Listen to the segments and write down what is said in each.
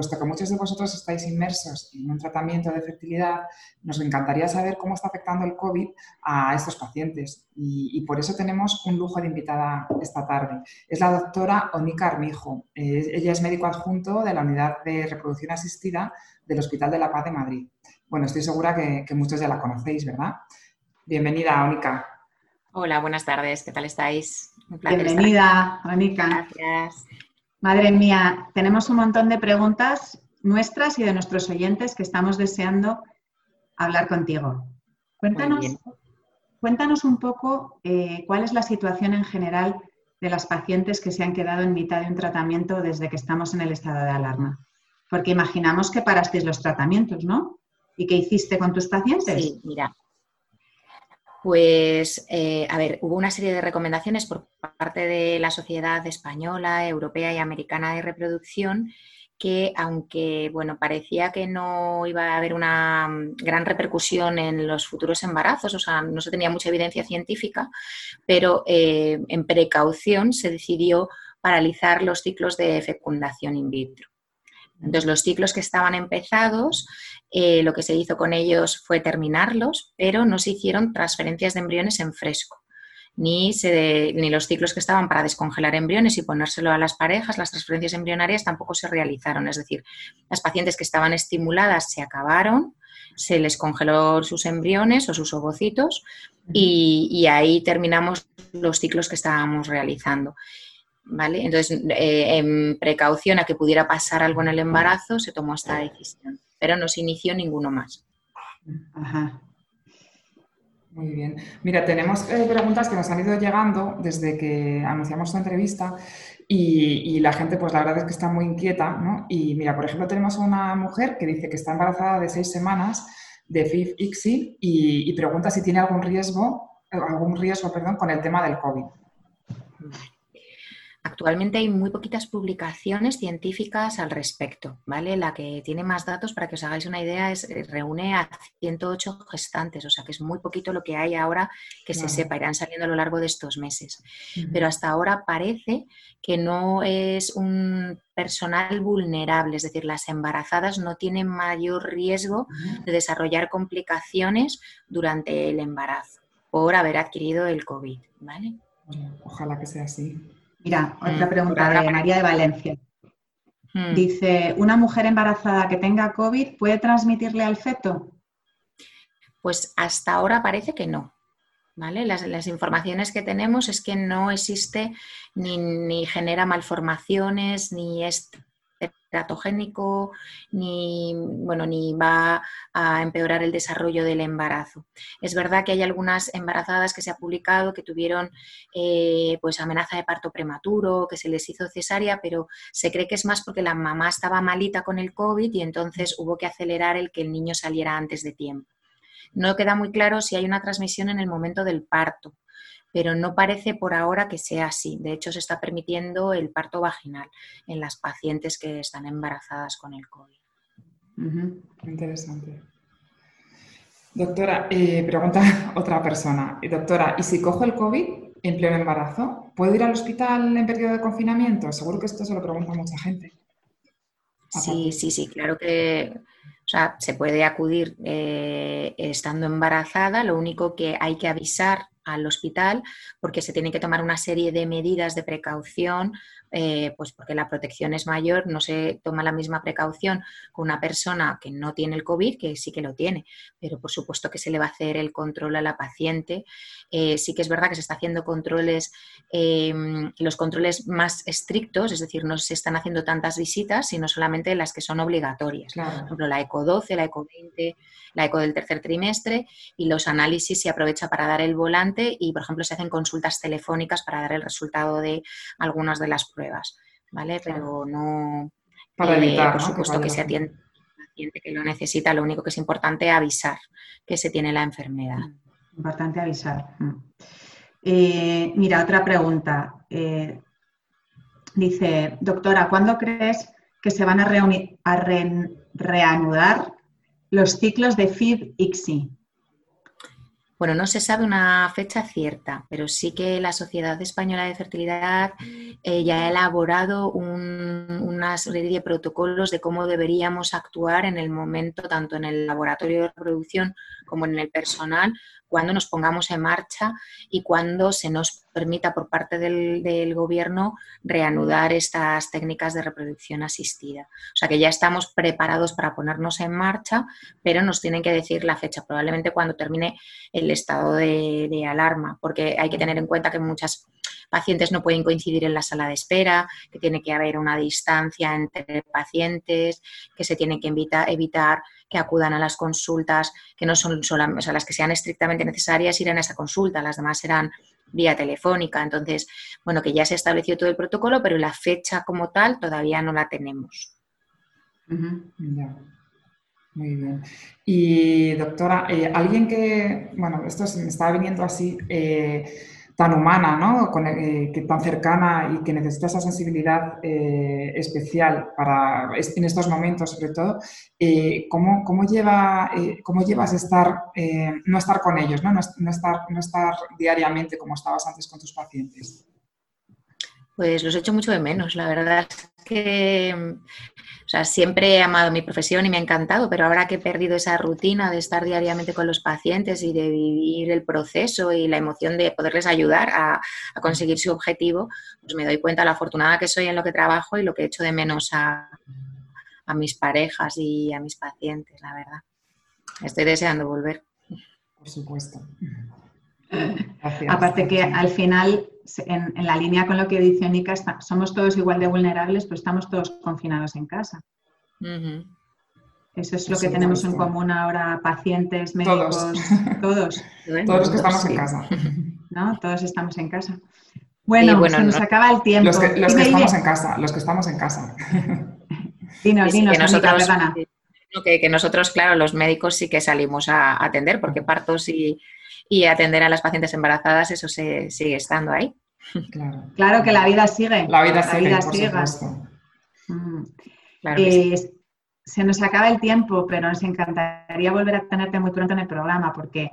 Puesto que muchos de vosotros estáis inmersos en un tratamiento de fertilidad, nos encantaría saber cómo está afectando el COVID a estos pacientes. Y, por eso tenemos un lujo de invitada esta tarde. Es la doctora Onika Armijo. ella es médico adjunto de la Unidad de Reproducción Asistida del Hospital de la Paz de Madrid. Bueno, estoy segura que, muchos ya la conocéis, ¿verdad? Bienvenida, Onika. Hola, buenas tardes. ¿Qué tal estáis? Bienvenida, Onika. Gracias. Madre mía, tenemos un montón de preguntas nuestras y de nuestros oyentes que estamos deseando hablar contigo. Cuéntanos, cuéntanos un poco eh, cuál es la situación en general de las pacientes que se han quedado en mitad de un tratamiento desde que estamos en el estado de alarma. Porque imaginamos que parasteis los tratamientos, ¿no? ¿Y qué hiciste con tus pacientes? Sí, mira, pues, eh, a ver, hubo una serie de recomendaciones por parte de la Sociedad Española, Europea y Americana de Reproducción que aunque bueno, parecía que no iba a haber una gran repercusión en los futuros embarazos, o sea, no se tenía mucha evidencia científica, pero eh, en precaución se decidió paralizar los ciclos de fecundación in vitro. Entonces, los ciclos que estaban empezados, eh, lo que se hizo con ellos fue terminarlos, pero no se hicieron transferencias de embriones en fresco. Ni, ni, los ciclos que estaban para descongelar embriones y ponérselo a las parejas, las transferencias embrionarias tampoco se realizaron. Es decir, las pacientes que estaban estimuladas se acabaron, se les congeló sus embriones o sus ovocitos y ahí terminamos los ciclos que estábamos realizando. ¿Vale? Entonces, eh, en precaución a que pudiera pasar algo en el embarazo, se tomó esta decisión, pero no se inició ninguno más. Ajá. Muy bien. Mira, tenemos eh, preguntas que nos han ido llegando desde que anunciamos tu entrevista y, la gente, pues la verdad es que está muy inquieta, ¿no? Y mira, por ejemplo, tenemos una mujer que dice que está embarazada de seis semanas de FIV-ICSI y, y, pregunta si tiene algún riesgo, algún riesgo, perdón, con el tema del COVID. Actualmente hay muy poquitas publicaciones científicas al respecto, ¿vale? La que tiene más datos, para que os hagáis una idea, es eh, reúne a 108 gestantes, o sea que es muy poquito lo que hay ahora que se sepa, irán saliendo a lo largo de estos meses. Pero hasta ahora parece que no es un personal vulnerable, es decir, las embarazadas no tienen mayor riesgo de desarrollar complicaciones durante el embarazo por haber adquirido el COVID, ¿vale? Ojalá que sea así. Mira, otra mm, pregunta de María de Valencia. Mm. Dice, ¿una mujer embarazada que tenga COVID puede transmitirle al feto? Pues hasta ahora parece que no. ¿Vale? Las, informaciones que tenemos es que no existe ni, ni genera malformaciones, ni es teratogénico ni, bueno, ni va a empeorar el desarrollo del embarazo. Es verdad que hay algunas embarazadas que se ha publicado que tuvieron eh, pues amenaza de parto prematuro, que se les hizo cesárea, pero se cree que es más porque la mamá estaba malita con el COVID y entonces hubo que acelerar el que el niño saliera antes de tiempo. No queda muy claro si hay una transmisión en el momento del parto pero no parece por ahora que sea así. De hecho, se está permitiendo el parto vaginal en las pacientes que están embarazadas con el COVID. Interesante. Doctora, eh, pregunta otra persona. Doctora, ¿y si cojo el COVID en pleno embarazo? ¿Puedo ir al hospital en periodo de confinamiento? Seguro que esto se lo pregunta mucha gente. Sí, sí, sí, claro que o sea, se puede acudir eh, estando embarazada, lo único que hay que avisar al hospital porque se tienen que tomar una serie de medidas de precaución, eh, pues porque la protección es mayor, no se toma la misma precaución con una persona que no tiene el COVID, que sí que lo tiene, pero por supuesto que se le va a hacer el control a la paciente. Eh, sí que es verdad que se está haciendo controles, los controles más estrictos, es decir, no se están haciendo tantas visitas, sino solamente las que son obligatorias. Por ejemplo, la eco ECO 12, la ECO 20, la ECO del tercer trimestre y los análisis se aprovecha para dar el volante y, por ejemplo, se hacen consultas telefónicas para dar el resultado de algunas de las pruebas, ¿vale? Pero no... Para eh, evitar, por supuesto, que, se atiende paciente que lo necesita, lo único que es importante es avisar que se tiene la enfermedad. Importante avisar. Mm. Eh, mira, otra pregunta. Eh, dice, doctora, ¿cuándo crees que se van a, reanudar los ciclos de FIB-ICSI? Bueno, no se sabe una fecha cierta, pero sí que la Sociedad Española de Fertilidad eh, ya ha elaborado una serie de protocolos de cómo deberíamos actuar en el momento, tanto en el laboratorio de reproducción como en el personal, cuando nos pongamos en marcha y cuando se nos permita por parte del, gobierno reanudar estas técnicas de reproducción asistida. O sea que ya estamos preparados para ponernos en marcha, pero nos tienen que decir la fecha, probablemente cuando termine el estado de, alarma, porque hay que tener en cuenta que muchas pacientes no pueden coincidir en la sala de espera, que tiene que haber una distancia entre pacientes, que se tiene que evitar que acudan a las consultas que no son solamente, o sea, las que sean estrictamente necesarias ir a esa consulta, las demás serán vía telefónica. Entonces, bueno, que ya se estableció todo el protocolo, pero la fecha como tal todavía no la tenemos. Muy bien. Y doctora, eh, alguien que, bueno, esto me estaba viniendo así, eh, tan humana, ¿no? Eh, que tan cercana y que necesita esa sensibilidad eh, especial para en estos momentos, sobre todo. Eh, ¿cómo, cómo, lleva, ¿Cómo llevas estar, no estar con ellos, ¿no? No, estar, no estar diariamente como estabas antes con tus pacientes? Pues los echo mucho de menos. La verdad es que o sea, siempre he amado mi profesión y me ha encantado, pero ahora que he perdido esa rutina de estar diariamente con los pacientes y de vivir el proceso y la emoción de poderles ayudar a, conseguir su objetivo, pues me doy cuenta de la afortunada que soy en lo que trabajo y lo que echo de menos a, mis parejas y a mis pacientes, la verdad. Estoy deseando volver. Por supuesto. Aparte que al final en, la línea con lo que dice Nika, somos todos igual de vulnerables, pero estamos todos confinados en casa. Eso es lo que tenemos en común ahora, pacientes, médicos, todos. Todos, los que estamos en casa. ¿No? Todos estamos en casa. Bueno, se nos acaba el tiempo. Los que, estamos en casa, los que estamos en casa. Dinos, dinos, que nosotros, que, nosotros, claro, los médicos sí que salimos a atender, porque partos y, y atender a las pacientes embarazadas, eso se, sigue estando ahí. Claro. que la vida sigue. La vida sigue, mm. eh, se nos acaba el tiempo, pero nos encantaría volver a tenerte muy pronto en el programa porque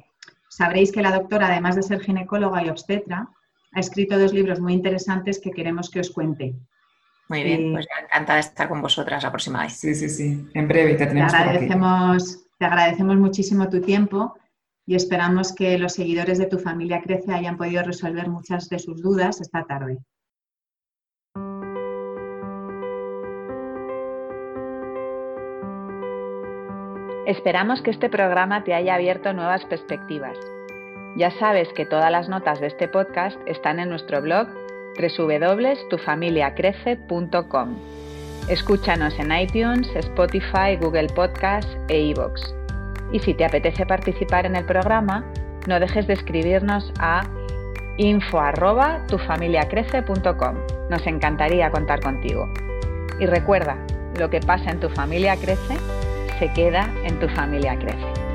sabréis que la doctora, además de ser ginecóloga y obstetra, ha escrito dos libros muy interesantes que queremos que os cuente. Muy bien, eh, pues encantada de estar con vosotras la próxima vez. Sí, sí, sí. En breve te tenemos te agradecemos, te agradecemos muchísimo tu tiempo y esperamos que los seguidores de tu familia Crece hayan podido resolver muchas de sus dudas esta tarde. Esperamos que este programa te haya abierto nuevas perspectivas. Ya sabes que todas las notas de este podcast están en nuestro blog www.tufamiliacrece.com. Escúchanos en iTunes, Spotify, Google Podcasts e iVoox. Y si te apetece participar en el programa, no dejes de escribirnos a info@tufamiliacrece.com. Nos encantaría contar contigo. Y recuerda, lo que pasa en tu familia crece, se queda en tu familia crece.